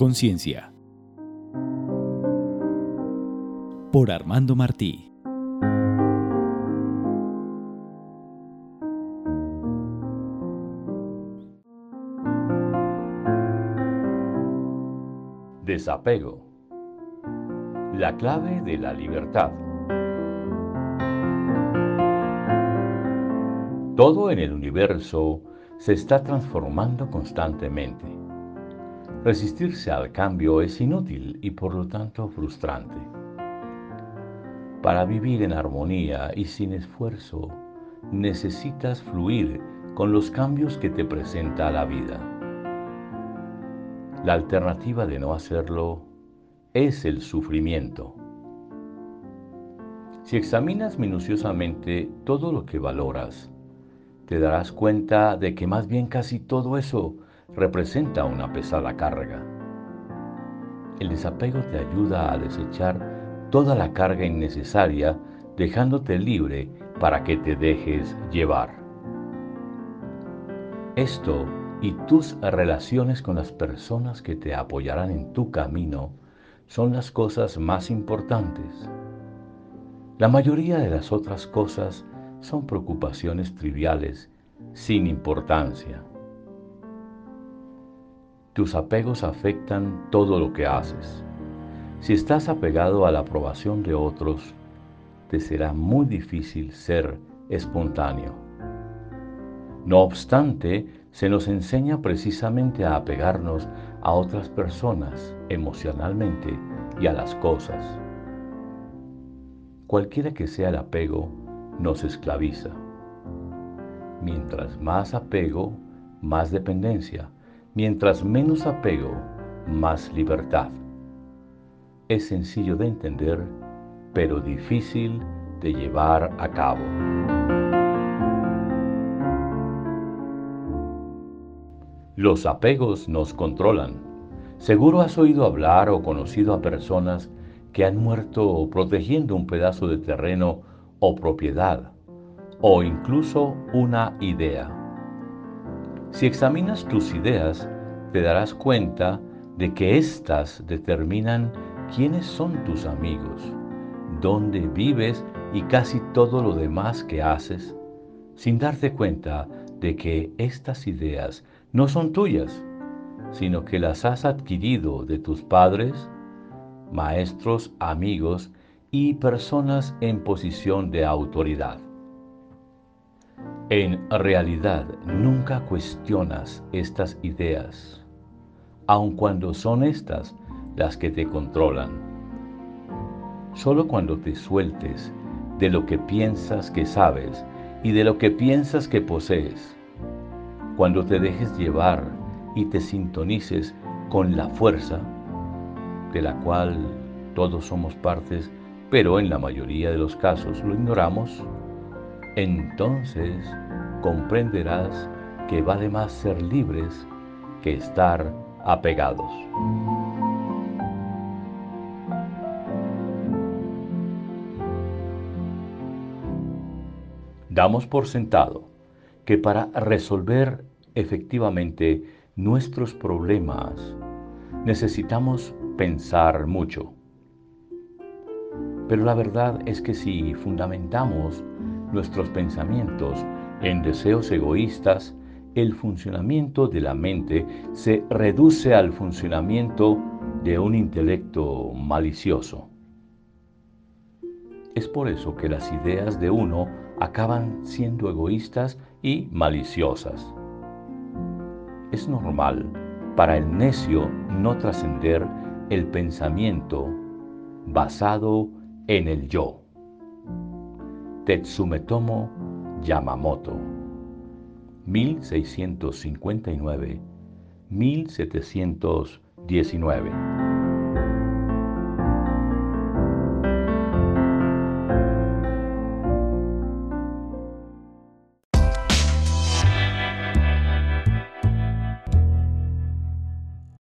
Conciencia. Por Armando Martí. Desapego. La clave de la libertad. Todo en el universo se está transformando constantemente. Resistirse al cambio es inútil y por lo tanto frustrante. Para vivir en armonía y sin esfuerzo, necesitas fluir con los cambios que te presenta la vida. La alternativa de no hacerlo es el sufrimiento. Si examinas minuciosamente todo lo que valoras, te darás cuenta de que más bien casi todo eso representa una pesada carga. El desapego te ayuda a desechar toda la carga innecesaria, dejándote libre para que te dejes llevar. Esto y tus relaciones con las personas que te apoyarán en tu camino son las cosas más importantes. La mayoría de las otras cosas son preocupaciones triviales, sin importancia. Tus apegos afectan todo lo que haces. Si estás apegado a la aprobación de otros, te será muy difícil ser espontáneo. No obstante, se nos enseña precisamente a apegarnos a otras personas emocionalmente y a las cosas. Cualquiera que sea el apego, nos esclaviza. Mientras más apego, más dependencia. Mientras menos apego, más libertad. Es sencillo de entender, pero difícil de llevar a cabo. Los apegos nos controlan. Seguro has oído hablar o conocido a personas que han muerto protegiendo un pedazo de terreno o propiedad, o incluso una idea. Si examinas tus ideas, te darás cuenta de que éstas determinan quiénes son tus amigos, dónde vives y casi todo lo demás que haces, sin darte cuenta de que estas ideas no son tuyas, sino que las has adquirido de tus padres, maestros, amigos y personas en posición de autoridad. En realidad, nunca cuestionas estas ideas, aun cuando son estas las que te controlan. Solo cuando te sueltes de lo que piensas que sabes y de lo que piensas que posees, cuando te dejes llevar y te sintonices con la fuerza, de la cual todos somos partes, pero en la mayoría de los casos lo ignoramos, entonces comprenderás que vale más ser libres que estar apegados. Damos por sentado que para resolver efectivamente nuestros problemas necesitamos pensar mucho pero la verdad es que si fundamentamos nuestros pensamientos en deseos egoístas, el funcionamiento de la mente se reduce al funcionamiento de un intelecto malicioso. Es por eso que las ideas de uno acaban siendo egoístas y maliciosas. Es normal para el necio no trascender el pensamiento basado en el yo. Tetsumetomo Yamamoto, 1659-1719.